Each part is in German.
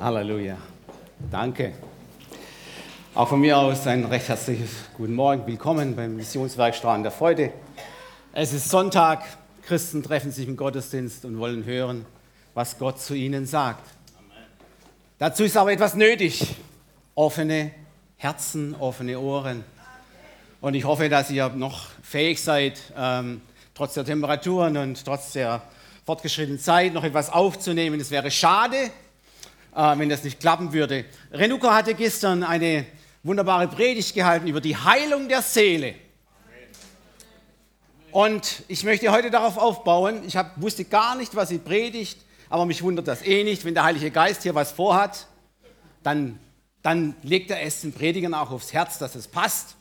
Halleluja. Danke. Auch von mir aus ein recht herzliches Guten Morgen. Willkommen beim Missionswerk Strahlen der Freude. Es ist Sonntag. Christen treffen sich im Gottesdienst und wollen hören, was Gott zu ihnen sagt. Amen. Dazu ist aber etwas nötig. Offene Herzen, offene Ohren. Und ich hoffe, dass ihr noch fähig seid, ähm, trotz der Temperaturen und trotz der fortgeschrittenen Zeit noch etwas aufzunehmen. Es wäre schade, äh, wenn das nicht klappen würde. Renuko hatte gestern eine wunderbare Predigt gehalten über die Heilung der Seele. Und ich möchte heute darauf aufbauen. Ich hab, wusste gar nicht, was sie predigt, aber mich wundert das eh nicht. Wenn der Heilige Geist hier was vorhat, dann, dann legt er es den Predigern auch aufs Herz, dass es passt.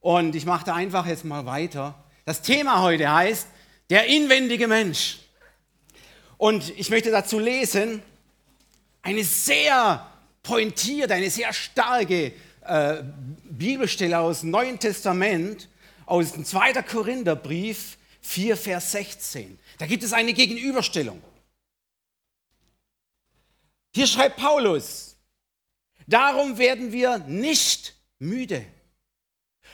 Und ich mache da einfach jetzt mal weiter. Das Thema heute heißt der inwendige Mensch. Und ich möchte dazu lesen eine sehr pointierte, eine sehr starke äh, Bibelstelle aus dem Neuen Testament, aus dem 2. Korintherbrief 4, Vers 16. Da gibt es eine Gegenüberstellung. Hier schreibt Paulus, darum werden wir nicht müde,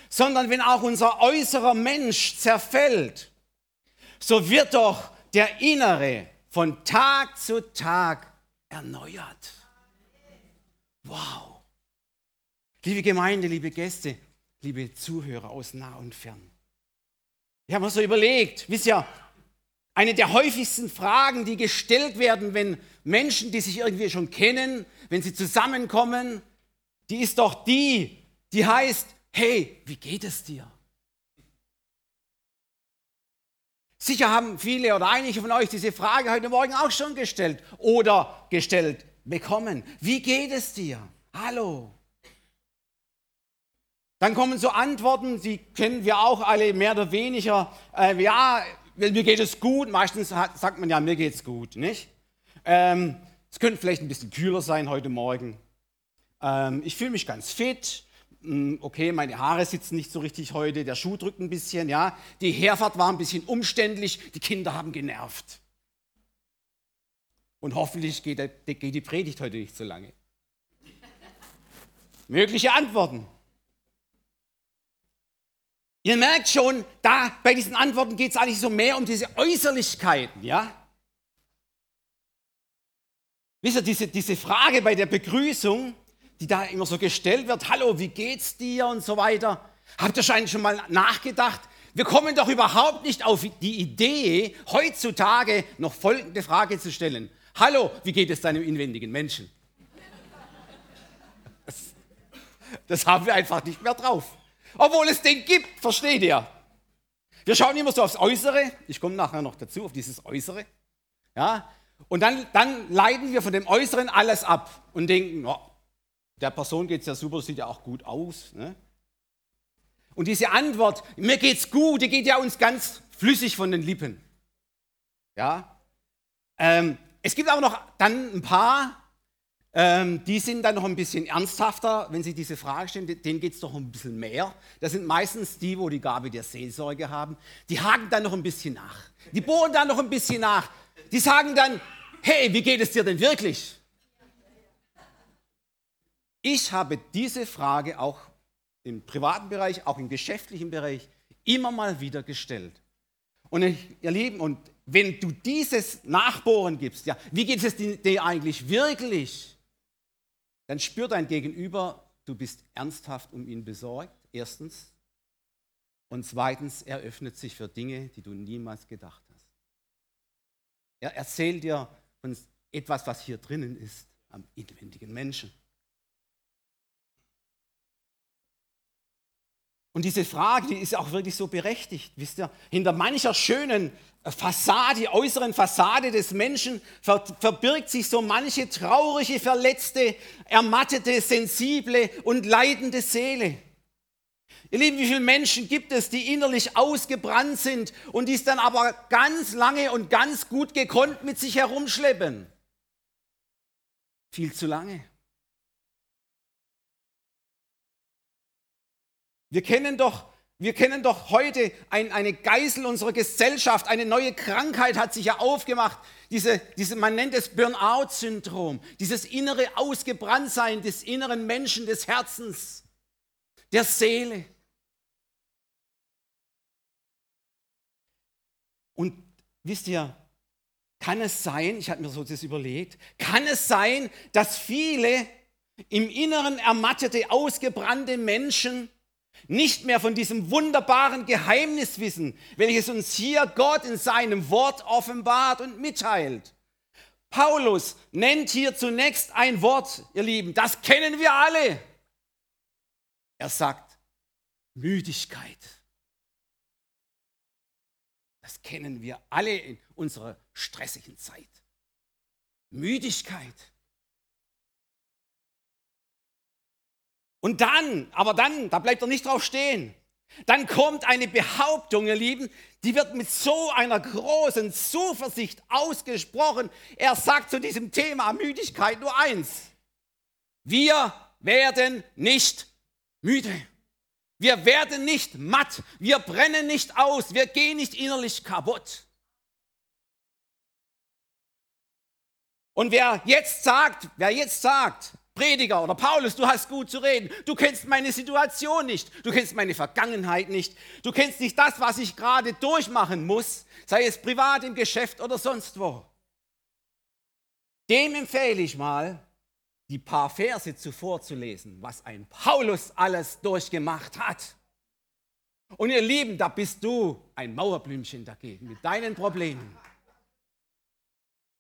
sondern wenn auch unser äußerer Mensch zerfällt, so wird doch der innere von Tag zu Tag erneuert. Wow. Liebe Gemeinde, liebe Gäste, liebe Zuhörer aus nah und fern. Ich habe mir so überlegt, wisst ihr, eine der häufigsten Fragen, die gestellt werden, wenn Menschen, die sich irgendwie schon kennen, wenn sie zusammenkommen, die ist doch die, die heißt, hey, wie geht es dir? Sicher haben viele oder einige von euch diese Frage heute Morgen auch schon gestellt oder gestellt bekommen. Wie geht es dir? Hallo. Dann kommen so Antworten, die kennen wir auch alle mehr oder weniger. Äh, ja, mir geht es gut. Meistens sagt man ja, mir geht es gut, nicht? Ähm, es könnte vielleicht ein bisschen kühler sein heute Morgen. Ähm, ich fühle mich ganz fit. Hm, okay, meine Haare sitzen nicht so richtig heute, der Schuh drückt ein bisschen, ja. Die Herfahrt war ein bisschen umständlich, die Kinder haben genervt. Und hoffentlich geht, der, geht die Predigt heute nicht so lange. Mögliche Antworten. Ihr merkt schon, da bei diesen Antworten geht es eigentlich so mehr um diese Äußerlichkeiten, ja? Wisst ihr, diese, diese Frage bei der Begrüßung, die da immer so gestellt wird, hallo, wie geht's dir und so weiter. Habt ihr schon mal nachgedacht? Wir kommen doch überhaupt nicht auf die Idee, heutzutage noch folgende Frage zu stellen. Hallo, wie geht es deinem inwendigen Menschen? Das, das haben wir einfach nicht mehr drauf. Obwohl es den gibt, versteht ihr? Wir schauen immer so aufs Äußere. Ich komme nachher noch dazu, auf dieses Äußere. Ja? Und dann, dann leiten wir von dem Äußeren alles ab und denken, oh, der Person geht es ja super, sieht ja auch gut aus. Ne? Und diese Antwort, mir geht's gut, die geht ja uns ganz flüssig von den Lippen. Ja. Ähm, es gibt aber noch dann ein paar, ähm, die sind dann noch ein bisschen ernsthafter, wenn sie diese Frage stellen, denen geht es doch ein bisschen mehr. Das sind meistens die, wo die Gabe der Seelsorge haben. Die haken dann noch ein bisschen nach. Die bohren dann noch ein bisschen nach. Die sagen dann, hey, wie geht es dir denn wirklich? Ich habe diese Frage auch im privaten Bereich, auch im geschäftlichen Bereich immer mal wieder gestellt. Und ihr Lieben, und wenn du dieses Nachbohren gibst, ja, wie geht es dir eigentlich wirklich, dann spürt dein Gegenüber, du bist ernsthaft um ihn besorgt, erstens. Und zweitens, er öffnet sich für Dinge, die du niemals gedacht hast. Er erzählt dir von etwas, was hier drinnen ist, am inwendigen Menschen. Und diese Frage, die ist auch wirklich so berechtigt. Wisst ihr, hinter mancher schönen Fassade, äußeren Fassade des Menschen verbirgt sich so manche traurige, verletzte, ermattete, sensible und leidende Seele. Ihr Lieben, wie viele Menschen gibt es, die innerlich ausgebrannt sind und die es dann aber ganz lange und ganz gut gekonnt mit sich herumschleppen? Viel zu lange. Wir kennen doch wir kennen doch heute ein, eine Geißel unserer Gesellschaft, eine neue Krankheit hat sich ja aufgemacht. Diese, diese, man nennt es Burnout-Syndrom, dieses innere Ausgebranntsein des inneren Menschen, des Herzens, der Seele. Und wisst ihr, kann es sein, ich habe mir so das überlegt, kann es sein, dass viele im Inneren ermattete, ausgebrannte Menschen nicht mehr von diesem wunderbaren Geheimnis wissen, welches uns hier Gott in seinem Wort offenbart und mitteilt. Paulus nennt hier zunächst ein Wort, ihr Lieben, das kennen wir alle. Er sagt Müdigkeit. Das kennen wir alle in unserer stressigen Zeit. Müdigkeit. Und dann, aber dann, da bleibt er nicht drauf stehen. Dann kommt eine Behauptung, ihr Lieben, die wird mit so einer großen Zuversicht ausgesprochen. Er sagt zu diesem Thema Müdigkeit nur eins. Wir werden nicht müde. Wir werden nicht matt, wir brennen nicht aus, wir gehen nicht innerlich kaputt. Und wer jetzt sagt, wer jetzt sagt, Prediger oder Paulus, du hast gut zu reden, du kennst meine Situation nicht, du kennst meine Vergangenheit nicht, du kennst nicht das, was ich gerade durchmachen muss, sei es privat im Geschäft oder sonst wo. Dem empfehle ich mal, die paar Verse zuvor zu lesen, was ein Paulus alles durchgemacht hat. Und ihr Lieben, da bist du ein Mauerblümchen dagegen mit deinen Problemen.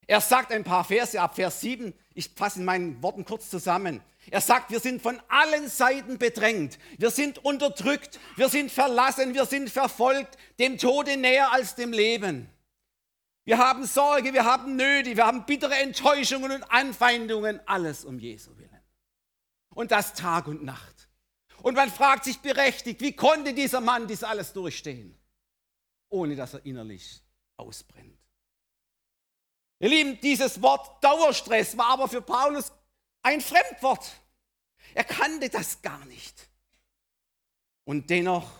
Er sagt ein paar Verse ab Vers 7, ich fasse in meinen Worten kurz zusammen. Er sagt, wir sind von allen Seiten bedrängt, wir sind unterdrückt, wir sind verlassen, wir sind verfolgt, dem Tode näher als dem Leben. Wir haben Sorge, wir haben Nöte, wir haben bittere Enttäuschungen und Anfeindungen, alles um Jesu willen. Und das Tag und Nacht. Und man fragt sich berechtigt, wie konnte dieser Mann dies alles durchstehen, ohne dass er innerlich ausbrennt. Ihr Lieben, dieses Wort Dauerstress war aber für Paulus ein Fremdwort. Er kannte das gar nicht. Und dennoch,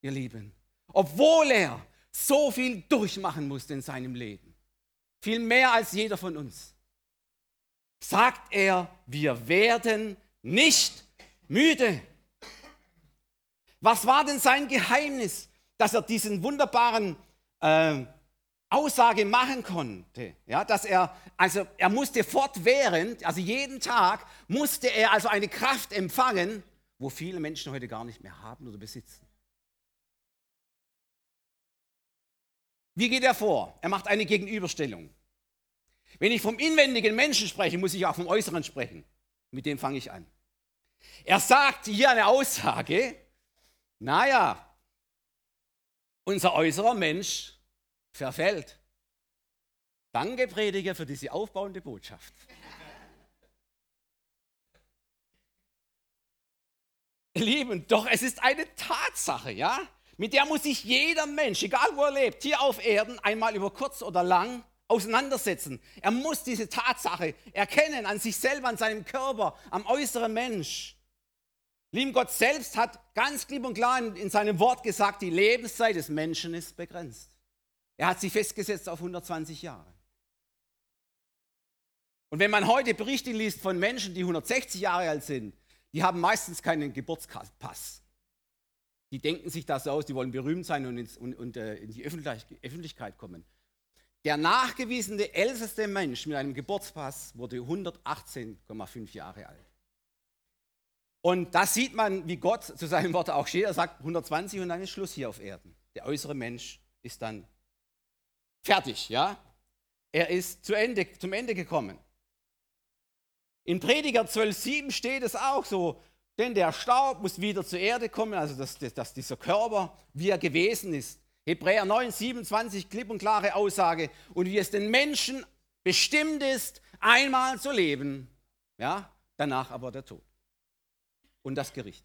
ihr Lieben, obwohl er so viel durchmachen musste in seinem Leben. Viel mehr als jeder von uns. Sagt er, wir werden nicht müde. Was war denn sein Geheimnis, dass er diesen wunderbaren äh, Aussage machen konnte? Ja, dass er, also er musste fortwährend, also jeden Tag musste er also eine Kraft empfangen, wo viele Menschen heute gar nicht mehr haben oder besitzen. Wie geht er vor? Er macht eine Gegenüberstellung. Wenn ich vom inwendigen Menschen spreche, muss ich auch vom Äußeren sprechen. Mit dem fange ich an. Er sagt hier eine Aussage, naja, unser äußerer Mensch verfällt. Danke, Prediger, für diese aufbauende Botschaft. Lieben, doch es ist eine Tatsache, ja? Mit der muss sich jeder Mensch, egal wo er lebt, hier auf Erden, einmal über kurz oder lang auseinandersetzen. Er muss diese Tatsache erkennen an sich selber, an seinem Körper, am äußeren Mensch. Lieben Gott selbst hat ganz klipp und klar in, in seinem Wort gesagt, die Lebenszeit des Menschen ist begrenzt. Er hat sie festgesetzt auf 120 Jahre. Und wenn man heute Berichte liest von Menschen, die 160 Jahre alt sind, die haben meistens keinen Geburtspass. Die denken sich das aus, die wollen berühmt sein und, ins, und, und äh, in die Öffentlichkeit kommen. Der nachgewiesene älteste Mensch mit einem Geburtspass wurde 118,5 Jahre alt. Und da sieht man, wie Gott zu seinem Wort auch steht. Er sagt 120 und dann ist Schluss hier auf Erden. Der äußere Mensch ist dann fertig, ja? Er ist zu Ende, zum Ende gekommen. In Prediger 12,7 steht es auch so, denn der Staub muss wieder zur Erde kommen, also dass, dass dieser Körper, wie er gewesen ist. Hebräer 9, 27, klipp und klare Aussage. Und wie es den Menschen bestimmt ist, einmal zu leben, ja, danach aber der Tod und das Gericht.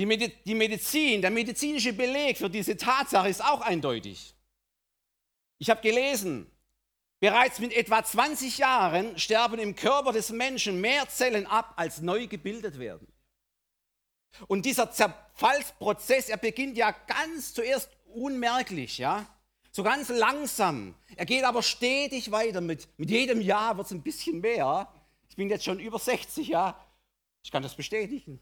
Die Medizin, der medizinische Beleg für diese Tatsache ist auch eindeutig. Ich habe gelesen, Bereits mit etwa 20 Jahren sterben im Körper des Menschen mehr Zellen ab, als neu gebildet werden. Und dieser Zerfallsprozess, er beginnt ja ganz zuerst unmerklich, ja, so ganz langsam. Er geht aber stetig weiter. Mit, mit jedem Jahr wird es ein bisschen mehr. Ich bin jetzt schon über 60, ja. Ich kann das bestätigen.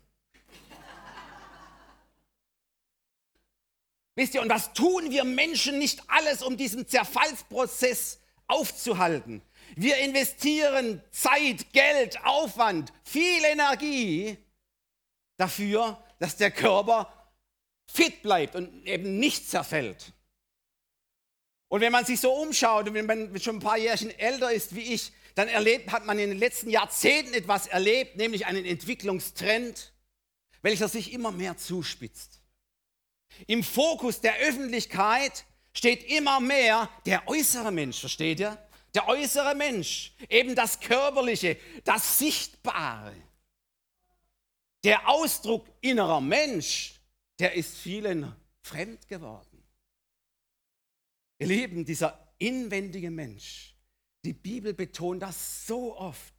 Wisst ihr, und was tun wir Menschen nicht alles, um diesen Zerfallsprozess aufzuhalten? Wir investieren Zeit, Geld, Aufwand, viel Energie dafür, dass der Körper fit bleibt und eben nicht zerfällt. Und wenn man sich so umschaut und wenn man schon ein paar Jährchen älter ist wie ich, dann erlebt, hat man in den letzten Jahrzehnten etwas erlebt, nämlich einen Entwicklungstrend, welcher sich immer mehr zuspitzt. Im Fokus der Öffentlichkeit steht immer mehr der äußere Mensch, versteht ihr? Der äußere Mensch, eben das Körperliche, das Sichtbare. Der Ausdruck innerer Mensch, der ist vielen fremd geworden. Ihr Lieben, dieser inwendige Mensch, die Bibel betont das so oft.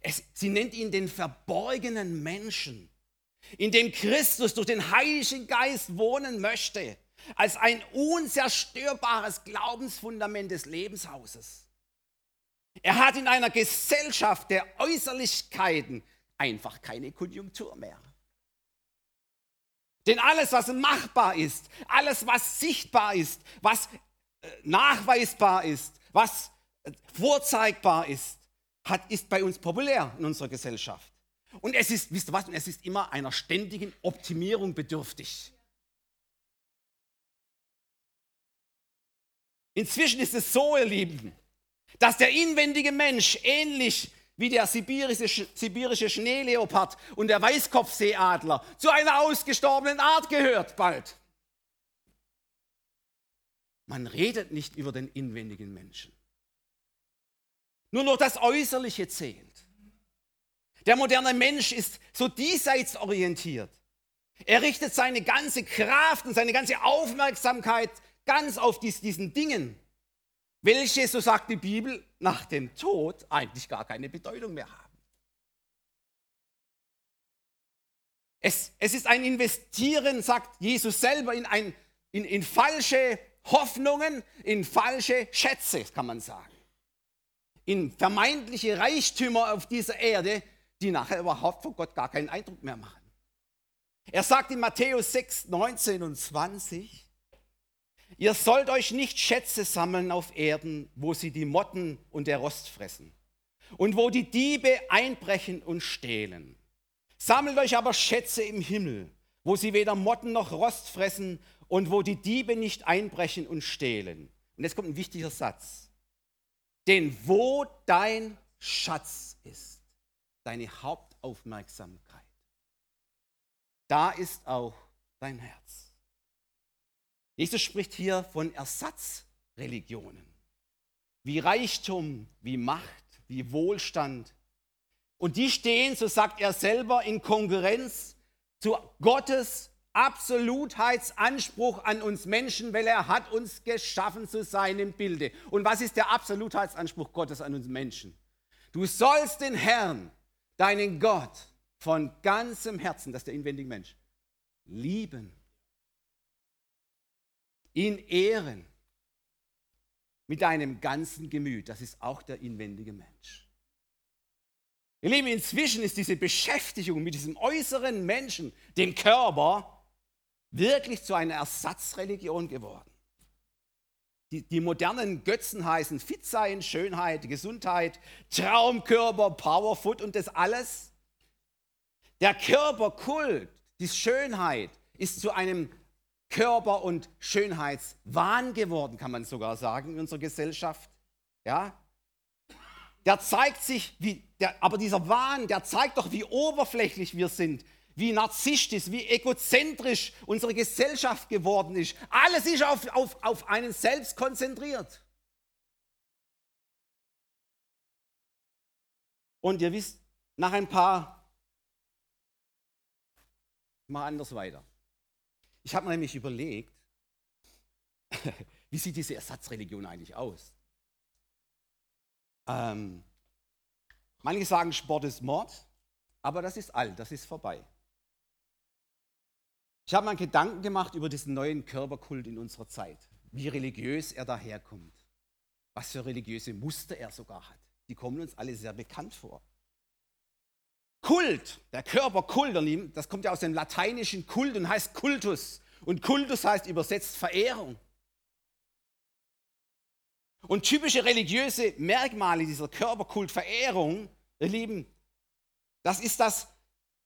Es, sie nennt ihn den verborgenen Menschen in dem Christus durch den Heiligen Geist wohnen möchte, als ein unzerstörbares Glaubensfundament des Lebenshauses. Er hat in einer Gesellschaft der Äußerlichkeiten einfach keine Konjunktur mehr. Denn alles, was machbar ist, alles, was sichtbar ist, was äh, nachweisbar ist, was äh, vorzeigbar ist, hat, ist bei uns populär in unserer Gesellschaft. Und es ist, wisst ihr was, es ist immer einer ständigen Optimierung bedürftig. Inzwischen ist es so, ihr Lieben, dass der inwendige Mensch ähnlich wie der sibirische, sibirische Schneeleopard und der Weißkopfseeadler zu einer ausgestorbenen Art gehört bald. Man redet nicht über den inwendigen Menschen. Nur noch das Äußerliche zählt. Der moderne Mensch ist so diesseits orientiert. Er richtet seine ganze Kraft und seine ganze Aufmerksamkeit ganz auf dies, diesen Dingen, welche, so sagt die Bibel, nach dem Tod eigentlich gar keine Bedeutung mehr haben. Es, es ist ein Investieren, sagt Jesus selber, in, ein, in, in falsche Hoffnungen, in falsche Schätze, kann man sagen. In vermeintliche Reichtümer auf dieser Erde, die nachher überhaupt von Gott gar keinen Eindruck mehr machen. Er sagt in Matthäus 6, 19 und 20, ihr sollt euch nicht Schätze sammeln auf Erden, wo sie die Motten und der Rost fressen und wo die Diebe einbrechen und stehlen. Sammelt euch aber Schätze im Himmel, wo sie weder Motten noch Rost fressen und wo die Diebe nicht einbrechen und stehlen. Und jetzt kommt ein wichtiger Satz. Denn wo dein Schatz ist, deine Hauptaufmerksamkeit. Da ist auch dein Herz. Jesus spricht hier von Ersatzreligionen, wie Reichtum, wie Macht, wie Wohlstand. Und die stehen, so sagt er selber, in Konkurrenz zu Gottes Absolutheitsanspruch an uns Menschen, weil er hat uns geschaffen zu seinem Bilde. Und was ist der Absolutheitsanspruch Gottes an uns Menschen? Du sollst den Herrn, deinen Gott von ganzem Herzen, das ist der inwendige Mensch, lieben, ihn ehren mit deinem ganzen Gemüt, das ist auch der inwendige Mensch. Ihr Lieben, inzwischen ist diese Beschäftigung mit diesem äußeren Menschen, dem Körper, wirklich zu einer Ersatzreligion geworden. Die, die, modernen Götzen heißen Fit sein, Schönheit, Gesundheit, Traumkörper, Powerfoot und das alles. Der Körperkult, die Schönheit, ist zu einem Körper- und Schönheitswahn geworden, kann man sogar sagen, in unserer Gesellschaft. Ja? Der zeigt sich, wie, der, aber dieser Wahn, der zeigt doch, wie oberflächlich wir sind, wie narzisstisch, wie egozentrisch unsere Gesellschaft geworden ist. Alles ist auf, auf, auf einen selbst konzentriert. Und ihr wisst, nach ein paar, mal anders weiter. Ich habe mir nämlich überlegt, wie sieht diese Ersatzreligion eigentlich aus? Ähm, manche sagen, Sport ist Mord, aber das ist alt, das ist vorbei. Ich habe mir Gedanken gemacht über diesen neuen Körperkult in unserer Zeit, wie religiös er daherkommt, was für religiöse Muster er sogar hat. Die kommen uns alle sehr bekannt vor. Kult, der Körperkult, das kommt ja aus dem lateinischen Kult und heißt Kultus. Und Kultus heißt übersetzt Verehrung. Und typische religiöse Merkmale dieser Körperkultverehrung, ihr Lieben, das ist das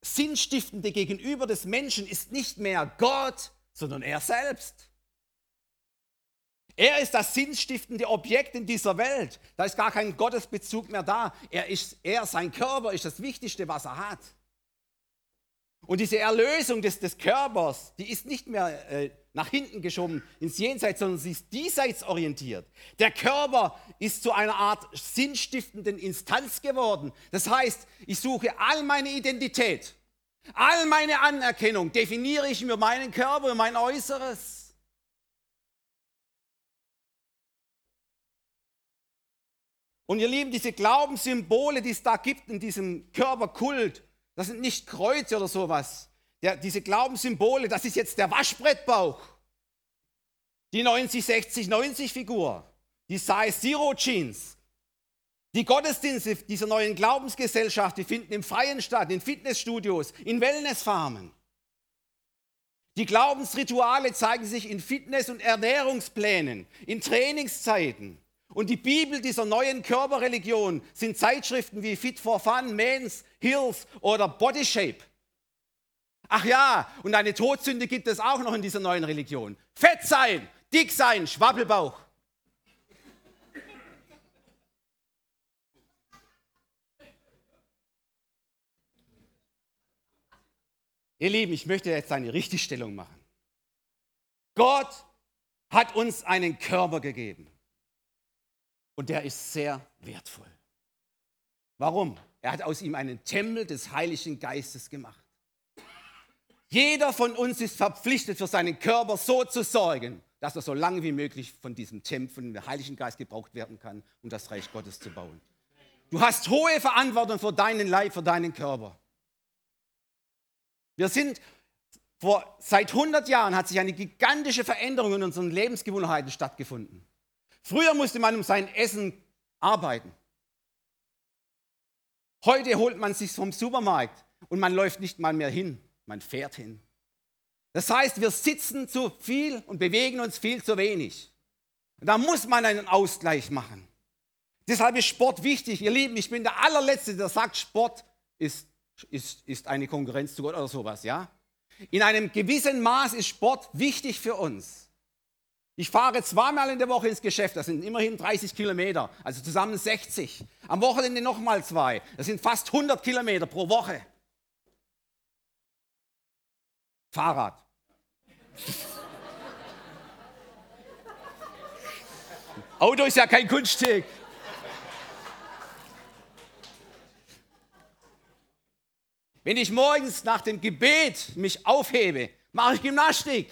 Sinnstiftende gegenüber des Menschen, ist nicht mehr Gott, sondern er selbst. Er ist das sinnstiftende Objekt in dieser Welt. Da ist gar kein Gottesbezug mehr da. Er, ist, er sein Körper ist das Wichtigste, was er hat. Und diese Erlösung des, des Körpers, die ist nicht mehr äh, nach hinten geschoben ins Jenseits, sondern sie ist diesseits orientiert. Der Körper ist zu einer Art sinnstiftenden Instanz geworden. Das heißt, ich suche all meine Identität, all meine Anerkennung, definiere ich mir meinen Körper mein Äußeres. Und ihr Lieben, diese Glaubenssymbole, die es da gibt in diesem Körperkult, das sind nicht Kreuze oder sowas. Der, diese Glaubenssymbole, das ist jetzt der Waschbrettbauch. Die 90, 60, 90 Figur. Die Size Zero Jeans. Die Gottesdienste dieser neuen Glaubensgesellschaft, die finden im Freien statt, in Fitnessstudios, in Wellnessfarmen. Die Glaubensrituale zeigen sich in Fitness- und Ernährungsplänen, in Trainingszeiten. Und die Bibel dieser neuen Körperreligion sind Zeitschriften wie Fit for Fun, Men's, Hills oder Body Shape. Ach ja, und eine Todsünde gibt es auch noch in dieser neuen Religion. Fett sein, dick sein, Schwabbelbauch. Ihr Lieben, ich möchte jetzt eine Richtigstellung machen. Gott hat uns einen Körper gegeben. Und der ist sehr wertvoll. Warum? Er hat aus ihm einen Tempel des Heiligen Geistes gemacht. Jeder von uns ist verpflichtet, für seinen Körper so zu sorgen, dass er so lange wie möglich von diesem Tempel, von dem Heiligen Geist gebraucht werden kann, um das Reich Gottes zu bauen. Du hast hohe Verantwortung für deinen Leib, für deinen Körper. Wir sind vor, seit 100 Jahren hat sich eine gigantische Veränderung in unseren Lebensgewohnheiten stattgefunden. Früher musste man um sein Essen arbeiten. Heute holt man sich vom Supermarkt und man läuft nicht mal mehr hin, man fährt hin. Das heißt, wir sitzen zu viel und bewegen uns viel zu wenig. Da muss man einen Ausgleich machen. Deshalb ist Sport wichtig. Ihr Lieben, ich bin der allerletzte, der sagt, Sport ist, ist, ist eine Konkurrenz zu Gott oder sowas. Ja? In einem gewissen Maß ist Sport wichtig für uns. Ich fahre zweimal in der Woche ins Geschäft, das sind immerhin 30 Kilometer, also zusammen 60. Am Wochenende nochmal zwei, das sind fast 100 Kilometer pro Woche. Fahrrad. Auto ist ja kein Kunststück. Wenn ich morgens nach dem Gebet mich aufhebe, mache ich Gymnastik.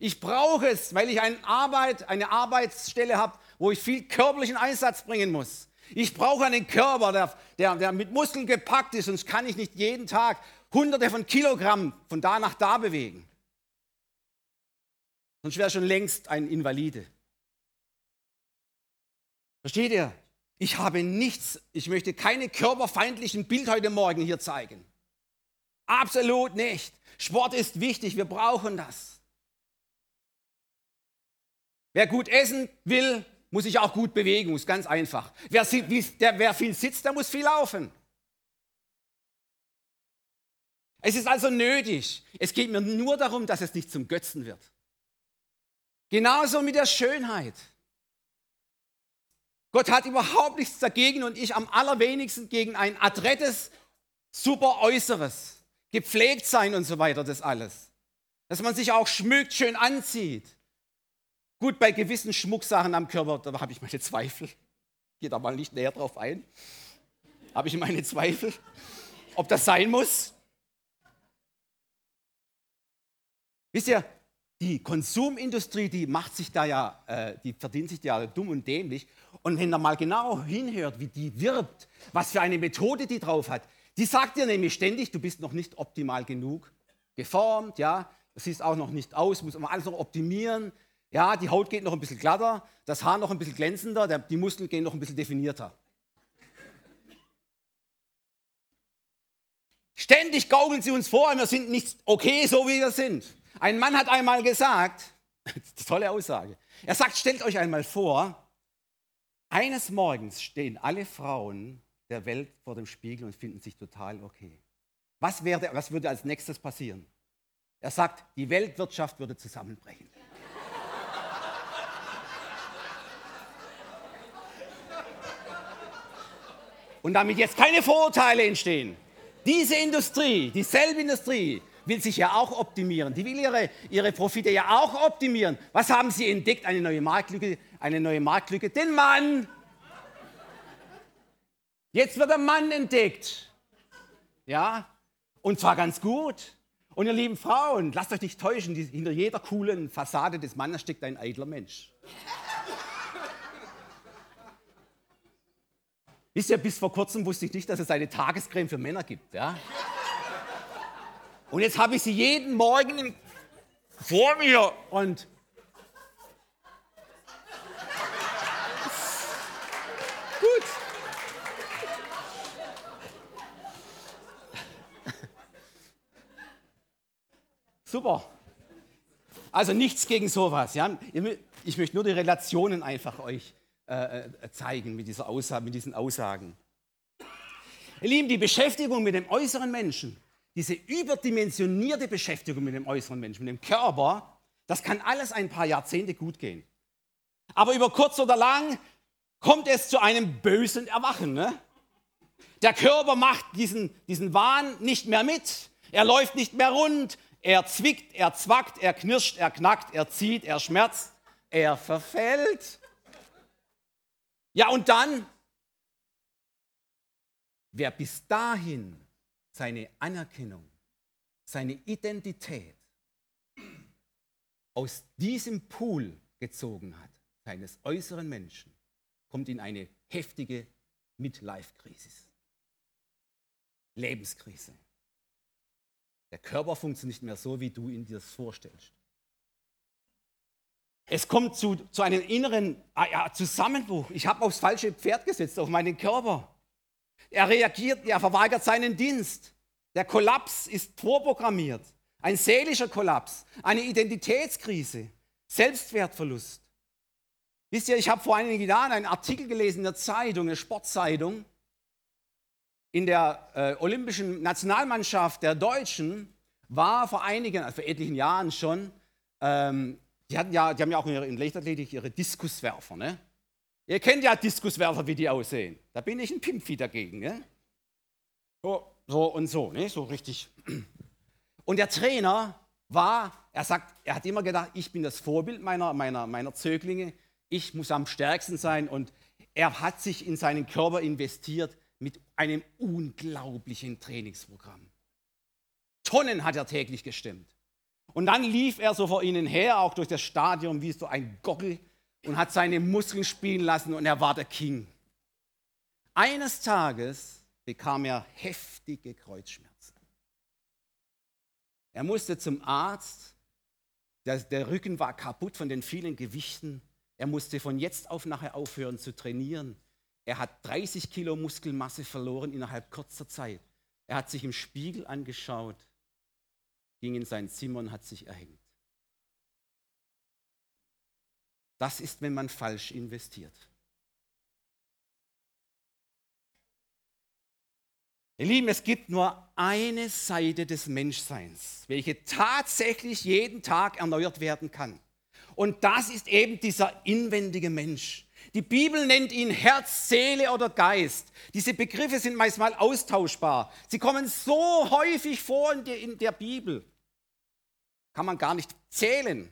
Ich brauche es, weil ich eine, Arbeit, eine Arbeitsstelle habe, wo ich viel körperlichen Einsatz bringen muss. Ich brauche einen Körper, der, der, der mit Muskeln gepackt ist, sonst kann ich nicht jeden Tag hunderte von Kilogramm von da nach da bewegen. Sonst wäre schon längst ein Invalide. Versteht ihr? Ich habe nichts, ich möchte keine körperfeindlichen Bild heute Morgen hier zeigen. Absolut nicht. Sport ist wichtig, wir brauchen das. Wer gut essen will, muss sich auch gut bewegen, ist ganz einfach. Wer, der, wer viel sitzt, der muss viel laufen. Es ist also nötig. Es geht mir nur darum, dass es nicht zum Götzen wird. Genauso mit der Schönheit. Gott hat überhaupt nichts dagegen und ich am allerwenigsten gegen ein adrettes, super Äußeres, gepflegt sein und so weiter, das alles. Dass man sich auch schmückt, schön anzieht. Gut, bei gewissen Schmucksachen am Körper, da habe ich meine Zweifel. Gehe da mal nicht näher drauf ein. Habe ich meine Zweifel, ob das sein muss. Wisst ihr, die Konsumindustrie, die macht sich da ja, äh, die verdient sich ja dumm und dämlich. Und wenn ihr mal genau hinhört, wie die wirbt, was für eine Methode die drauf hat, die sagt dir nämlich ständig, du bist noch nicht optimal genug geformt, ja, sieht auch noch nicht aus, muss man alles noch optimieren. Ja, die Haut geht noch ein bisschen glatter, das Haar noch ein bisschen glänzender, der, die Muskeln gehen noch ein bisschen definierter. Ständig gaukeln sie uns vor, wir sind nicht okay, so wie wir sind. Ein Mann hat einmal gesagt, tolle Aussage, er sagt, stellt euch einmal vor, eines Morgens stehen alle Frauen der Welt vor dem Spiegel und finden sich total okay. Was, wäre, was würde als nächstes passieren? Er sagt, die Weltwirtschaft würde zusammenbrechen. Und damit jetzt keine Vorurteile entstehen, diese Industrie, dieselbe Industrie, will sich ja auch optimieren. Die will ihre, ihre Profite ja auch optimieren. Was haben sie entdeckt? Eine neue Marktlücke, eine neue Marktlücke, den Mann. Jetzt wird der Mann entdeckt. Ja, und zwar ganz gut. Und ihr lieben Frauen, lasst euch nicht täuschen, hinter jeder coolen Fassade des Mannes steckt ein eitler Mensch. Wisst ihr, bis vor kurzem wusste ich nicht, dass es eine Tagescreme für Männer gibt. Ja? Und jetzt habe ich sie jeden Morgen vor mir und gut. Super. Also nichts gegen sowas. Ja? Ich möchte nur die Relationen einfach euch äh, äh, zeigen mit, dieser Aussage, mit diesen Aussagen. Ihr Lieben, die Beschäftigung mit dem äußeren Menschen, diese überdimensionierte Beschäftigung mit dem äußeren Menschen, mit dem Körper, das kann alles ein paar Jahrzehnte gut gehen. Aber über kurz oder lang kommt es zu einem bösen Erwachen. Ne? Der Körper macht diesen, diesen Wahn nicht mehr mit. Er läuft nicht mehr rund. Er zwickt, er zwackt, er knirscht, er knackt, er zieht, er schmerzt, er verfällt. Ja, und dann, wer bis dahin seine Anerkennung, seine Identität aus diesem Pool gezogen hat, seines äußeren Menschen, kommt in eine heftige Midlife-Krise. Lebenskrise. Der Körper funktioniert nicht mehr so, wie du ihn dir vorstellst. Es kommt zu, zu einem inneren ah ja, Zusammenbruch. Ich habe aufs falsche Pferd gesetzt, auf meinen Körper. Er reagiert, er verweigert seinen Dienst. Der Kollaps ist vorprogrammiert. Ein seelischer Kollaps, eine Identitätskrise, Selbstwertverlust. Wisst ihr, ich habe vor einigen Jahren einen Artikel gelesen in der Zeitung, eine Sportzeitung, in der äh, olympischen Nationalmannschaft der Deutschen war vor einigen, also vor etlichen Jahren schon, ähm, die, hatten ja, die haben ja auch in Leichtathletik ihre Diskuswerfer. Ne? Ihr kennt ja Diskuswerfer, wie die aussehen. Da bin ich ein Pimpfi dagegen. Ne? So, so und so, ne? so richtig. Und der Trainer war, er sagt, er hat immer gedacht, ich bin das Vorbild meiner, meiner, meiner Zöglinge, ich muss am stärksten sein und er hat sich in seinen Körper investiert mit einem unglaublichen Trainingsprogramm. Tonnen hat er täglich gestimmt. Und dann lief er so vor ihnen her, auch durch das Stadion wie so ein Gockel und hat seine Muskeln spielen lassen und er war der King. Eines Tages bekam er heftige Kreuzschmerzen. Er musste zum Arzt, der, der Rücken war kaputt von den vielen Gewichten. Er musste von jetzt auf nachher aufhören zu trainieren. Er hat 30 Kilo Muskelmasse verloren innerhalb kurzer Zeit. Er hat sich im Spiegel angeschaut ging in sein Zimmer und hat sich erhängt. Das ist, wenn man falsch investiert. Ihr Lieben, es gibt nur eine Seite des Menschseins, welche tatsächlich jeden Tag erneuert werden kann. Und das ist eben dieser inwendige Mensch. Die Bibel nennt ihn Herz, Seele oder Geist. Diese Begriffe sind manchmal austauschbar. Sie kommen so häufig vor in der, in der Bibel. Kann man gar nicht zählen.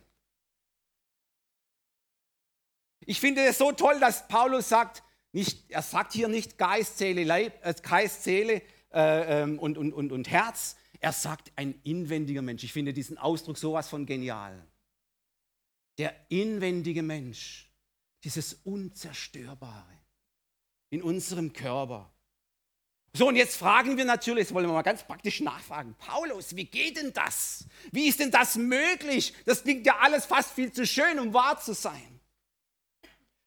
Ich finde es so toll, dass Paulus sagt, nicht, er sagt hier nicht Geist, Seele, Leib, äh, Geist, Seele äh, ähm, und, und, und, und Herz. Er sagt ein inwendiger Mensch. Ich finde diesen Ausdruck sowas von genial. Der inwendige Mensch, dieses Unzerstörbare in unserem Körper. So, und jetzt fragen wir natürlich, jetzt wollen wir mal ganz praktisch nachfragen, Paulus, wie geht denn das? Wie ist denn das möglich? Das klingt ja alles fast viel zu schön, um wahr zu sein.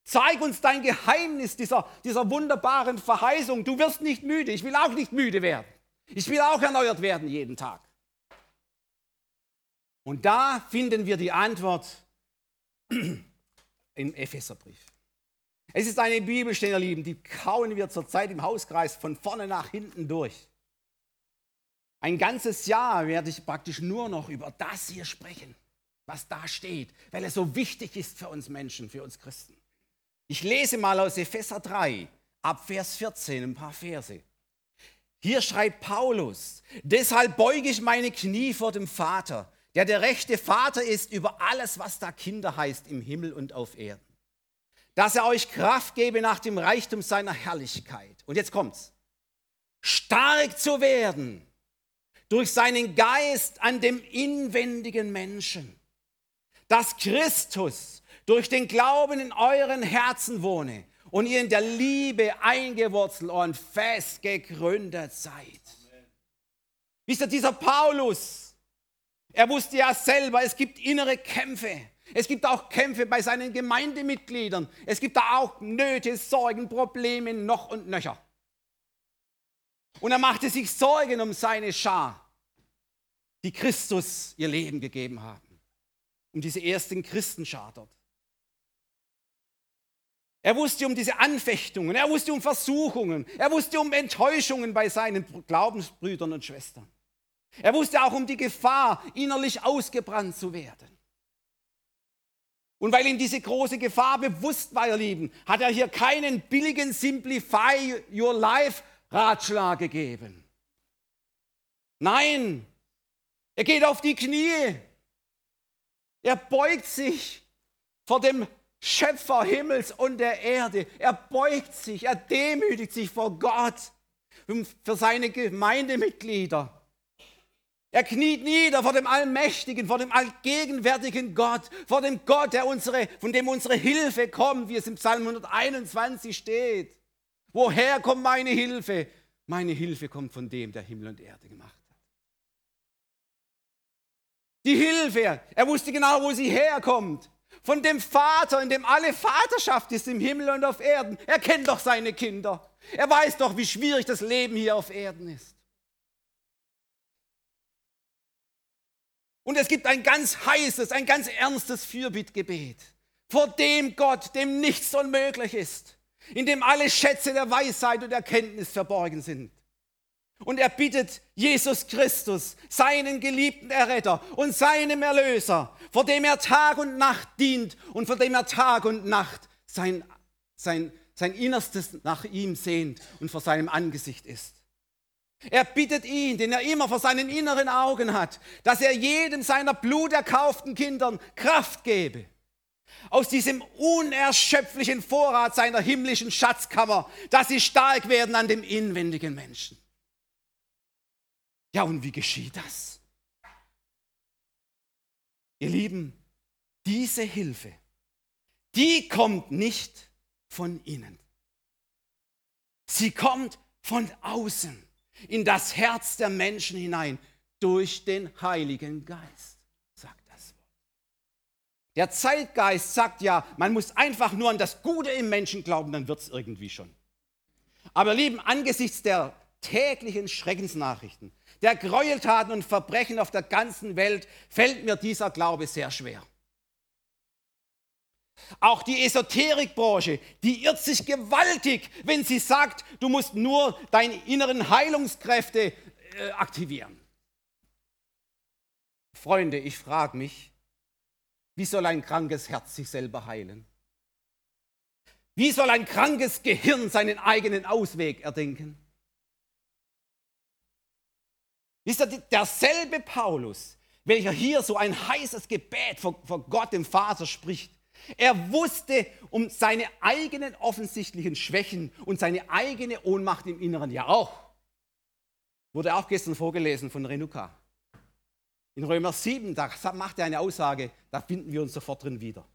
Zeig uns dein Geheimnis dieser, dieser wunderbaren Verheißung. Du wirst nicht müde. Ich will auch nicht müde werden. Ich will auch erneuert werden jeden Tag. Und da finden wir die Antwort im Epheserbrief. Es ist eine Bibelstelle, ihr Lieben, die kauen wir zurzeit im Hauskreis von vorne nach hinten durch. Ein ganzes Jahr werde ich praktisch nur noch über das hier sprechen, was da steht, weil es so wichtig ist für uns Menschen, für uns Christen. Ich lese mal aus Epheser 3, ab Vers 14, ein paar Verse. Hier schreibt Paulus, deshalb beuge ich meine Knie vor dem Vater, der der rechte Vater ist über alles, was da Kinder heißt im Himmel und auf Erden dass er euch Kraft gebe nach dem Reichtum seiner Herrlichkeit. Und jetzt kommt's. Stark zu werden durch seinen Geist an dem inwendigen Menschen. Dass Christus durch den Glauben in euren Herzen wohne und ihr in der Liebe eingewurzelt und fest gegründet seid. Wisst ihr, dieser Paulus, er wusste ja selber, es gibt innere Kämpfe. Es gibt auch Kämpfe bei seinen Gemeindemitgliedern. Es gibt da auch Nöte, Sorgen, Probleme noch und nöcher. Und er machte sich Sorgen um seine Schar, die Christus ihr Leben gegeben haben. Um diese ersten Christenschar dort. Er wusste um diese Anfechtungen, er wusste um Versuchungen, er wusste um Enttäuschungen bei seinen Glaubensbrüdern und Schwestern. Er wusste auch um die Gefahr, innerlich ausgebrannt zu werden. Und weil ihm diese große Gefahr bewusst war, ihr Lieben, hat er hier keinen billigen Simplify Your Life Ratschlag gegeben. Nein, er geht auf die Knie. Er beugt sich vor dem Schöpfer Himmels und der Erde. Er beugt sich, er demütigt sich vor Gott für seine Gemeindemitglieder. Er kniet nieder vor dem Allmächtigen, vor dem allgegenwärtigen Gott, vor dem Gott, der unsere, von dem unsere Hilfe kommt, wie es im Psalm 121 steht. Woher kommt meine Hilfe? Meine Hilfe kommt von dem, der Himmel und Erde gemacht hat. Die Hilfe, er wusste genau, wo sie herkommt. Von dem Vater, in dem alle Vaterschaft ist im Himmel und auf Erden. Er kennt doch seine Kinder. Er weiß doch, wie schwierig das Leben hier auf Erden ist. Und es gibt ein ganz heißes, ein ganz ernstes Fürbittgebet vor dem Gott, dem nichts unmöglich ist, in dem alle Schätze der Weisheit und Erkenntnis verborgen sind. Und er bittet Jesus Christus, seinen geliebten Erretter und seinem Erlöser, vor dem er Tag und Nacht dient und vor dem er Tag und Nacht sein, sein, sein Innerstes nach ihm sehnt und vor seinem Angesicht ist. Er bittet ihn, den er immer vor seinen inneren Augen hat, dass er jedem seiner bluterkauften Kindern Kraft gebe. Aus diesem unerschöpflichen Vorrat seiner himmlischen Schatzkammer, dass sie stark werden an dem inwendigen Menschen. Ja, und wie geschieht das? Ihr Lieben, diese Hilfe, die kommt nicht von innen. Sie kommt von außen in das Herz der Menschen hinein durch den Heiligen Geist, sagt das Wort. Der Zeitgeist sagt ja, man muss einfach nur an das Gute im Menschen glauben, dann wird es irgendwie schon. Aber lieben, angesichts der täglichen Schreckensnachrichten, der Gräueltaten und Verbrechen auf der ganzen Welt, fällt mir dieser Glaube sehr schwer. Auch die Esoterikbranche, die irrt sich gewaltig, wenn sie sagt, du musst nur deine inneren Heilungskräfte äh, aktivieren. Freunde, ich frage mich, wie soll ein krankes Herz sich selber heilen? Wie soll ein krankes Gehirn seinen eigenen Ausweg erdenken? Wisst ihr, derselbe Paulus, welcher hier so ein heißes Gebet vor, vor Gott, dem Vater, spricht, er wusste um seine eigenen offensichtlichen Schwächen und seine eigene Ohnmacht im Inneren ja auch. Wurde auch gestern vorgelesen von Renuka. In Römer 7, da macht er eine Aussage, da finden wir uns sofort drin wieder.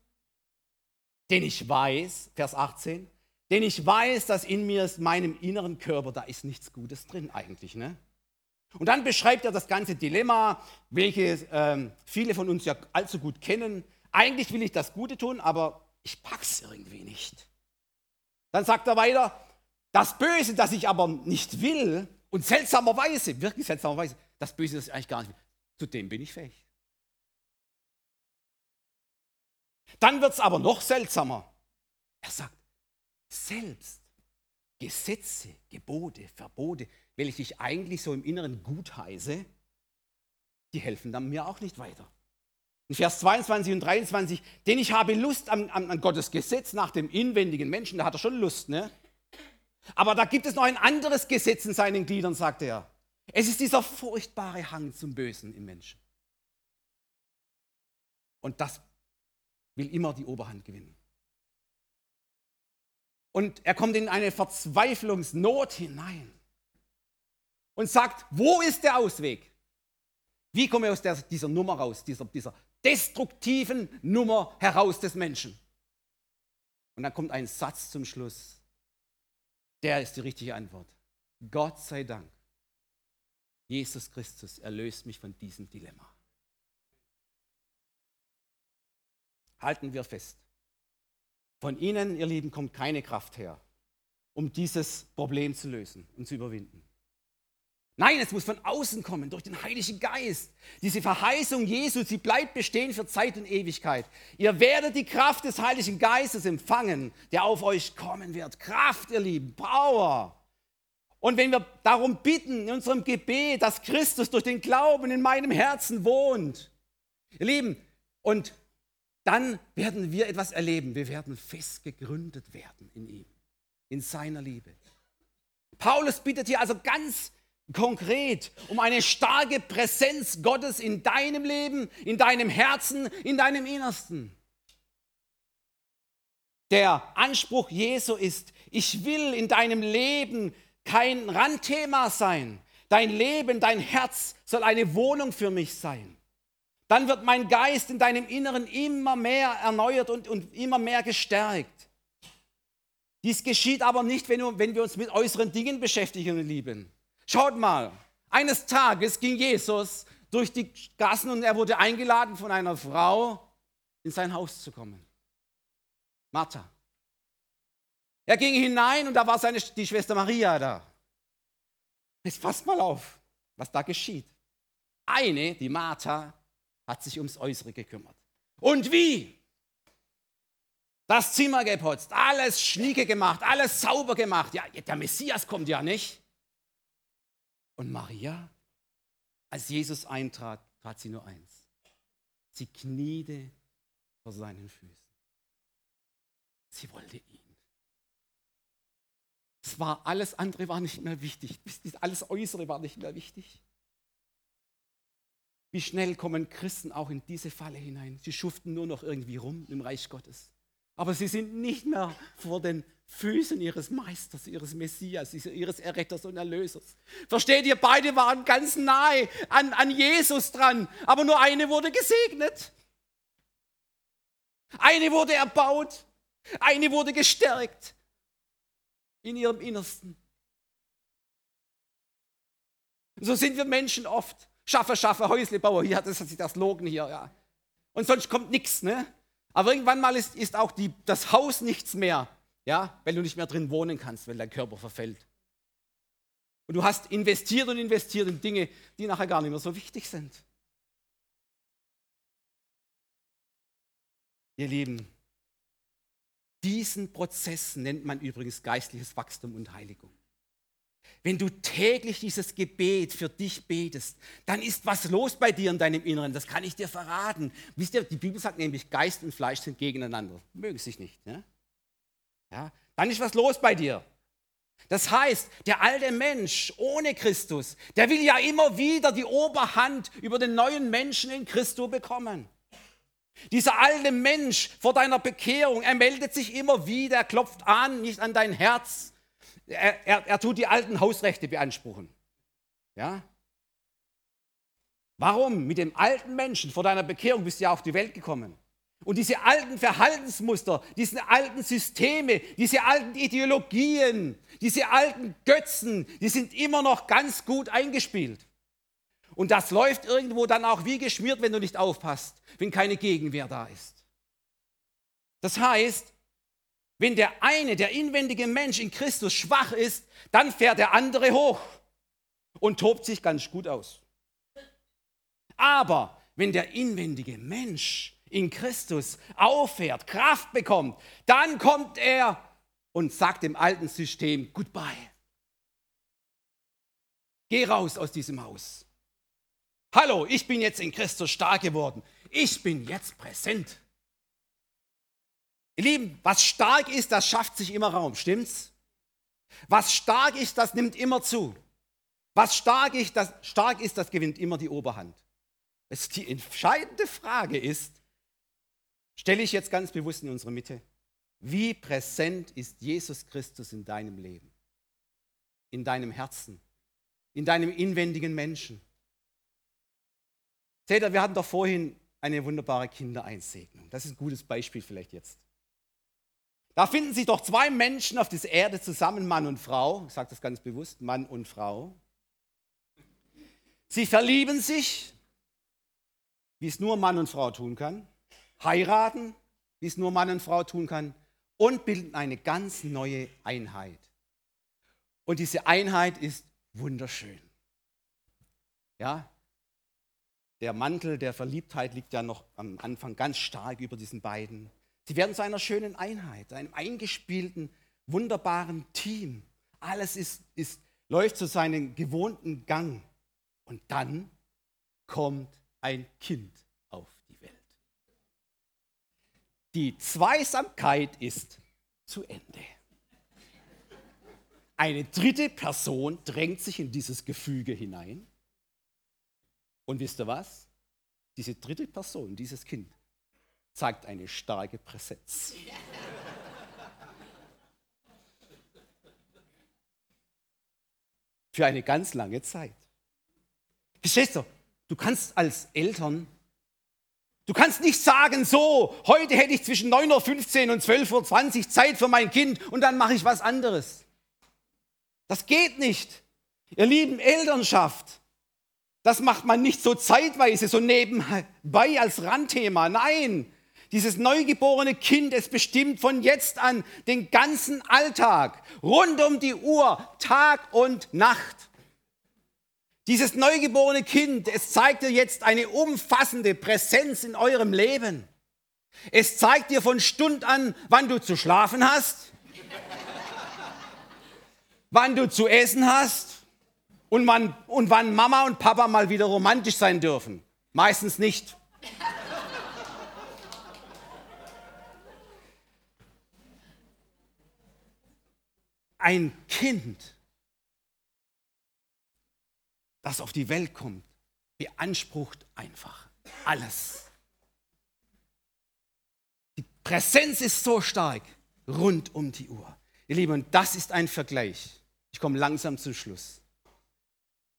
Denn ich weiß, Vers 18, denn ich weiß, dass in mir, meinem inneren Körper, da ist nichts Gutes drin eigentlich. Ne? Und dann beschreibt er das ganze Dilemma, welches ähm, viele von uns ja allzu gut kennen. Eigentlich will ich das Gute tun, aber ich pack's irgendwie nicht. Dann sagt er weiter, das Böse, das ich aber nicht will und seltsamerweise, wirklich seltsamerweise, das Böse, das ich eigentlich gar nicht will, zu dem bin ich fähig. Dann wird es aber noch seltsamer. Er sagt, selbst Gesetze, Gebote, Verbote, welche ich eigentlich so im Inneren gut heiße, die helfen dann mir auch nicht weiter. In Vers 22 und 23, denn ich habe Lust an, an, an, Gottes Gesetz nach dem inwendigen Menschen, da hat er schon Lust, ne? Aber da gibt es noch ein anderes Gesetz in seinen Gliedern, sagt er. Es ist dieser furchtbare Hang zum Bösen im Menschen. Und das will immer die Oberhand gewinnen. Und er kommt in eine Verzweiflungsnot hinein und sagt, wo ist der Ausweg? Wie komme ich aus der, dieser Nummer raus, dieser, dieser destruktiven Nummer heraus des Menschen? Und dann kommt ein Satz zum Schluss. Der ist die richtige Antwort. Gott sei Dank. Jesus Christus erlöst mich von diesem Dilemma. Halten wir fest. Von Ihnen, ihr Lieben, kommt keine Kraft her, um dieses Problem zu lösen und zu überwinden. Nein, es muss von außen kommen, durch den Heiligen Geist. Diese Verheißung Jesu, sie bleibt bestehen für Zeit und Ewigkeit. Ihr werdet die Kraft des Heiligen Geistes empfangen, der auf euch kommen wird. Kraft, ihr Lieben, Power. Und wenn wir darum bitten in unserem Gebet, dass Christus durch den Glauben in meinem Herzen wohnt, ihr Lieben, und dann werden wir etwas erleben. Wir werden fest gegründet werden in ihm, in seiner Liebe. Paulus bittet hier also ganz konkret um eine starke Präsenz Gottes in deinem Leben, in deinem Herzen, in deinem Innersten. Der Anspruch Jesu ist, ich will in deinem Leben kein Randthema sein. Dein Leben, dein Herz soll eine Wohnung für mich sein. Dann wird mein Geist in deinem Inneren immer mehr erneuert und, und immer mehr gestärkt. Dies geschieht aber nicht, wenn, wir uns mit äußeren Dingen beschäftigen, Lieben. Schaut mal, eines Tages ging Jesus durch die Gassen und er wurde eingeladen von einer Frau, in sein Haus zu kommen. Martha. Er ging hinein und da war seine, die Schwester Maria da. Jetzt passt mal auf, was da geschieht. Eine, die Martha, hat sich ums Äußere gekümmert. Und wie? Das Zimmer geputzt, alles schnieke gemacht, alles sauber gemacht. Ja, der Messias kommt ja nicht. Und Maria, als Jesus eintrat, tat sie nur eins. Sie kniete vor seinen Füßen. Sie wollte ihn. Es war alles andere war nicht mehr wichtig. Alles Äußere war nicht mehr wichtig. Wie schnell kommen Christen auch in diese Falle hinein? Sie schuften nur noch irgendwie rum im Reich Gottes. Aber sie sind nicht mehr vor den Füßen ihres Meisters, ihres Messias, ihres Erretters und Erlösers. Versteht ihr, beide waren ganz nahe an, an Jesus dran, aber nur eine wurde gesegnet. Eine wurde erbaut, eine wurde gestärkt in ihrem Innersten. So sind wir Menschen oft. Schaffe, schaffe, Häuslebauer, hier hat sich das Logen hier, ja. Und sonst kommt nichts, ne? Aber irgendwann mal ist, ist auch die, das Haus nichts mehr, ja, weil du nicht mehr drin wohnen kannst, weil dein Körper verfällt. Und du hast investiert und investiert in Dinge, die nachher gar nicht mehr so wichtig sind. Ihr Lieben, diesen Prozess nennt man übrigens geistliches Wachstum und Heiligung. Wenn du täglich dieses Gebet für dich betest, dann ist was los bei dir in deinem Inneren. Das kann ich dir verraten. Wisst ihr, die Bibel sagt nämlich, Geist und Fleisch sind gegeneinander. Mögen sich nicht. Ja? Ja? Dann ist was los bei dir. Das heißt, der alte Mensch ohne Christus, der will ja immer wieder die Oberhand über den neuen Menschen in Christus bekommen. Dieser alte Mensch vor deiner Bekehrung, er meldet sich immer wieder, er klopft an, nicht an dein Herz, er, er, er tut die alten Hausrechte beanspruchen. Ja? Warum? Mit dem alten Menschen vor deiner Bekehrung bist du ja auf die Welt gekommen. Und diese alten Verhaltensmuster, diese alten Systeme, diese alten Ideologien, diese alten Götzen, die sind immer noch ganz gut eingespielt. Und das läuft irgendwo dann auch wie geschmiert, wenn du nicht aufpasst, wenn keine Gegenwehr da ist. Das heißt, wenn der eine, der inwendige Mensch in Christus schwach ist, dann fährt der andere hoch und tobt sich ganz gut aus. Aber wenn der inwendige Mensch in Christus auffährt, Kraft bekommt, dann kommt er und sagt dem alten System Goodbye. Geh raus aus diesem Haus. Hallo, ich bin jetzt in Christus stark geworden. Ich bin jetzt präsent. Ihr Lieben, was stark ist, das schafft sich immer Raum, stimmt's? Was stark ist, das nimmt immer zu. Was stark ist, das, stark ist, das gewinnt immer die Oberhand. die entscheidende Frage ist, stelle ich jetzt ganz bewusst in unsere Mitte, wie präsent ist Jesus Christus in deinem Leben, in deinem Herzen, in deinem inwendigen Menschen? Seht ihr, wir hatten doch vorhin eine wunderbare Kindereinsegnung. Das ist ein gutes Beispiel vielleicht jetzt. Da finden sich doch zwei Menschen auf dieser Erde zusammen, Mann und Frau. Ich sage das ganz bewusst, Mann und Frau. Sie verlieben sich, wie es nur Mann und Frau tun kann, heiraten, wie es nur Mann und Frau tun kann, und bilden eine ganz neue Einheit. Und diese Einheit ist wunderschön. Ja, der Mantel der Verliebtheit liegt ja noch am Anfang ganz stark über diesen beiden. Sie werden zu einer schönen Einheit, einem eingespielten, wunderbaren Team. Alles ist, ist, läuft zu seinem gewohnten Gang. Und dann kommt ein Kind auf die Welt. Die Zweisamkeit ist zu Ende. Eine dritte Person drängt sich in dieses Gefüge hinein. Und wisst ihr was? Diese dritte Person, dieses Kind, zeigt eine starke Präsenz. Für eine ganz lange Zeit. Verstehst du? Du kannst als Eltern, du kannst nicht sagen, so, heute hätte ich zwischen 9.15 Uhr und 12.20 Uhr Zeit für mein Kind und dann mache ich was anderes. Das geht nicht. Ihr lieben Elternschaft, das macht man nicht so zeitweise, so nebenbei als Randthema. Nein, dieses neugeborene Kind, es bestimmt von jetzt an den ganzen Alltag, rund um die Uhr, Tag und Nacht. Dieses neugeborene Kind, es zeigt dir jetzt eine umfassende Präsenz in eurem Leben. Es zeigt dir von Stund an, wann du zu schlafen hast, wann du zu essen hast und wann, und wann Mama und Papa mal wieder romantisch sein dürfen. Meistens nicht. Ein Kind, das auf die Welt kommt, beansprucht einfach alles. Die Präsenz ist so stark rund um die Uhr. Ihr Lieben, das ist ein Vergleich. Ich komme langsam zum Schluss.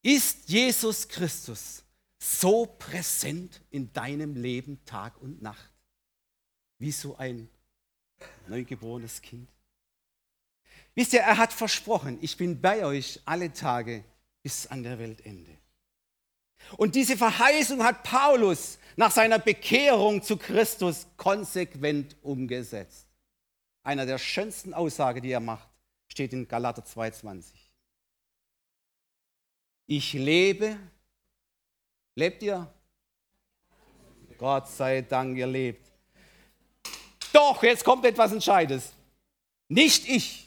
Ist Jesus Christus so präsent in deinem Leben Tag und Nacht wie so ein neugeborenes Kind? Wisst ihr, er hat versprochen, ich bin bei euch alle Tage bis an der Weltende. Und diese Verheißung hat Paulus nach seiner Bekehrung zu Christus konsequent umgesetzt. Einer der schönsten Aussagen, die er macht, steht in Galater 2,20. Ich lebe. Lebt ihr? Gott sei Dank, ihr lebt. Doch, jetzt kommt etwas Entscheidendes. Nicht ich,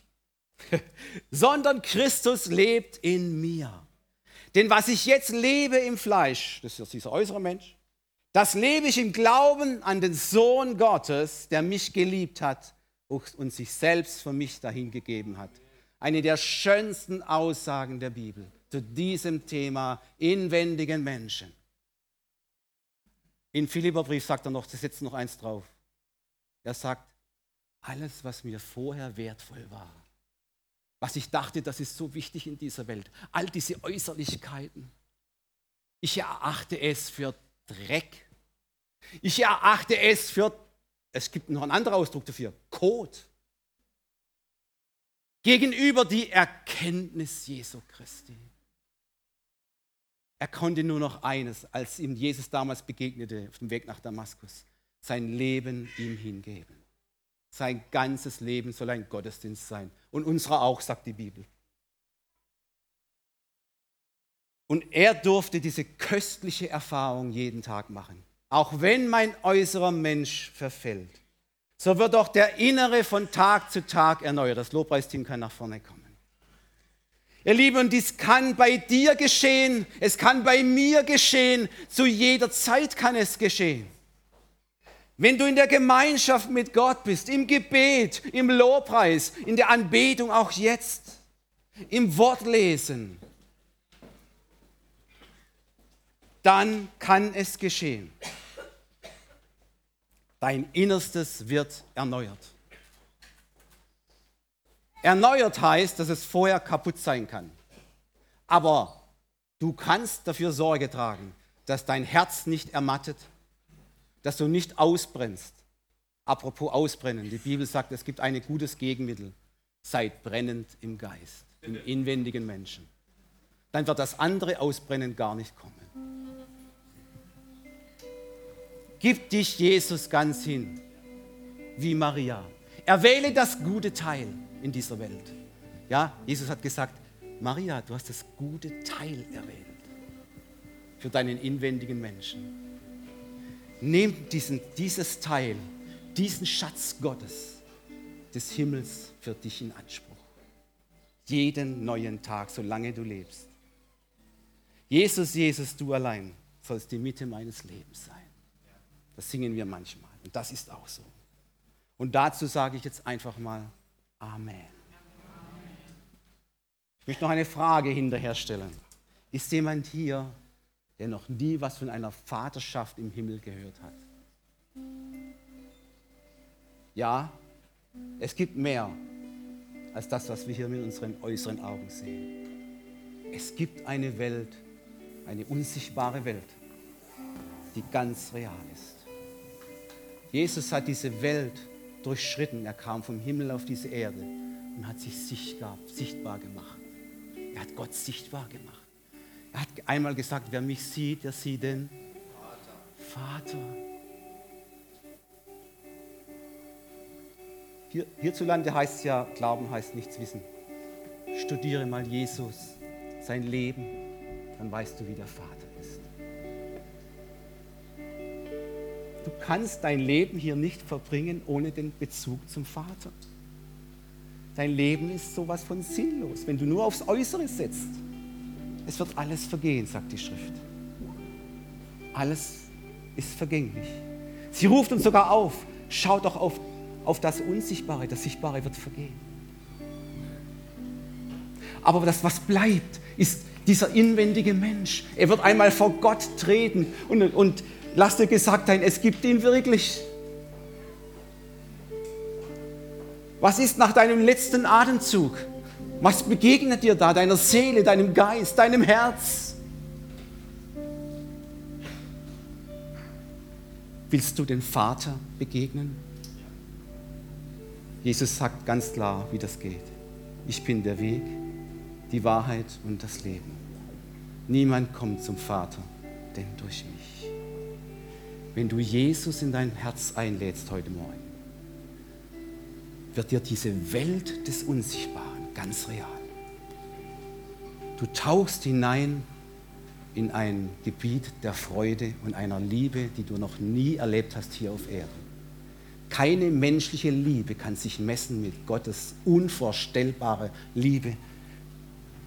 sondern Christus lebt in mir. Denn was ich jetzt lebe im Fleisch, das ist dieser äußere Mensch, das lebe ich im Glauben an den Sohn Gottes, der mich geliebt hat und sich selbst für mich dahingegeben hat. Eine der schönsten Aussagen der Bibel zu diesem Thema inwendigen Menschen. In Philipperbrief sagt er noch, das setzt noch eins drauf. Er sagt, alles, was mir vorher wertvoll war, was ich dachte, das ist so wichtig in dieser Welt. All diese Äußerlichkeiten. Ich erachte es für Dreck. Ich erachte es für es gibt noch einen anderen Ausdruck dafür, Code. Gegenüber die Erkenntnis Jesu Christi. Er konnte nur noch eines, als ihm Jesus damals begegnete auf dem Weg nach Damaskus, sein Leben ihm hingeben. Sein ganzes Leben soll ein Gottesdienst sein. Und unserer auch, sagt die Bibel. Und er durfte diese köstliche Erfahrung jeden Tag machen. Auch wenn mein äußerer Mensch verfällt, so wird auch der innere von Tag zu Tag erneuert. Das Lobpreisteam kann nach vorne kommen. Ihr Lieben, und dies kann bei dir geschehen, es kann bei mir geschehen, zu jeder Zeit kann es geschehen. Wenn du in der Gemeinschaft mit Gott bist, im Gebet, im Lobpreis, in der Anbetung auch jetzt, im Wortlesen, dann kann es geschehen. Dein Innerstes wird erneuert. Erneuert heißt, dass es vorher kaputt sein kann. Aber du kannst dafür Sorge tragen, dass dein Herz nicht ermattet, dass du nicht ausbrennst. Apropos ausbrennen, die Bibel sagt, es gibt ein gutes Gegenmittel. Seid brennend im Geist, im inwendigen Menschen. Dann wird das andere Ausbrennen gar nicht kommen. Gib dich Jesus ganz hin, wie Maria. Erwähle das gute Teil in dieser Welt. Ja, Jesus hat gesagt, Maria, du hast das gute Teil erwählt für deinen inwendigen Menschen. Nimm diesen, dieses Teil, diesen Schatz Gottes des Himmels für dich in Anspruch. Jeden neuen Tag, solange du lebst. Jesus, Jesus, du allein sollst die Mitte meines Lebens sein. Das singen wir manchmal. Und das ist auch so. Und dazu sage ich jetzt einfach mal Amen. Ich möchte noch eine Frage hinterherstellen. Ist jemand hier, der noch nie was von einer Vaterschaft im Himmel gehört hat? Ja, es gibt mehr als das, was wir hier mit unseren äußeren Augen sehen. Es gibt eine Welt, eine unsichtbare Welt, die ganz real ist. Jesus hat diese Welt durchschritten. Er kam vom Himmel auf diese Erde und hat sich sichtbar gemacht. Er hat Gott sichtbar gemacht. Er hat einmal gesagt, wer mich sieht, der sieht den Vater. Vater. Hier, hierzulande heißt es ja, Glauben heißt nichts wissen. Studiere mal Jesus, sein Leben, dann weißt du, wie der Vater ist. Du kannst dein Leben hier nicht verbringen ohne den Bezug zum Vater. Dein Leben ist sowas von sinnlos, wenn du nur aufs Äußere setzt. Es wird alles vergehen, sagt die Schrift. Alles ist vergänglich. Sie ruft uns sogar auf, schaut doch auf, auf das Unsichtbare, das Sichtbare wird vergehen. Aber das, was bleibt, ist dieser inwendige Mensch. Er wird einmal vor Gott treten und, und Lass dir gesagt sein, es gibt ihn wirklich. Was ist nach deinem letzten Atemzug? Was begegnet dir da, deiner Seele, deinem Geist, deinem Herz? Willst du den Vater begegnen? Jesus sagt ganz klar, wie das geht. Ich bin der Weg, die Wahrheit und das Leben. Niemand kommt zum Vater, denn durch mich wenn du Jesus in dein Herz einlädst heute Morgen, wird dir diese Welt des Unsichtbaren ganz real. Du tauchst hinein in ein Gebiet der Freude und einer Liebe, die du noch nie erlebt hast hier auf Erden. Keine menschliche Liebe kann sich messen mit Gottes unvorstellbare Liebe,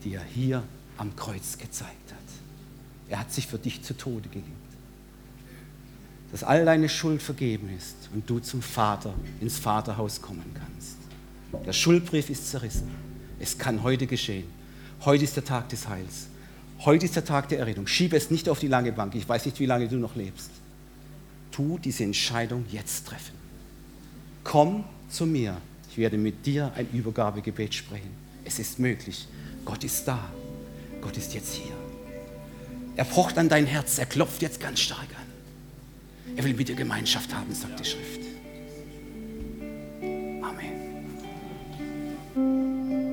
die er hier am Kreuz gezeigt hat. Er hat sich für dich zu Tode gegeben dass all deine Schuld vergeben ist und du zum Vater, ins Vaterhaus kommen kannst. Der Schuldbrief ist zerrissen. Es kann heute geschehen. Heute ist der Tag des Heils. Heute ist der Tag der Errettung. Schiebe es nicht auf die lange Bank. Ich weiß nicht, wie lange du noch lebst. Tu diese Entscheidung jetzt treffen. Komm zu mir. Ich werde mit dir ein Übergabegebet sprechen. Es ist möglich. Gott ist da. Gott ist jetzt hier. Er pocht an dein Herz. Er klopft jetzt ganz stark an. Er will mit dir Gemeinschaft haben, sagt die Schrift. Amen.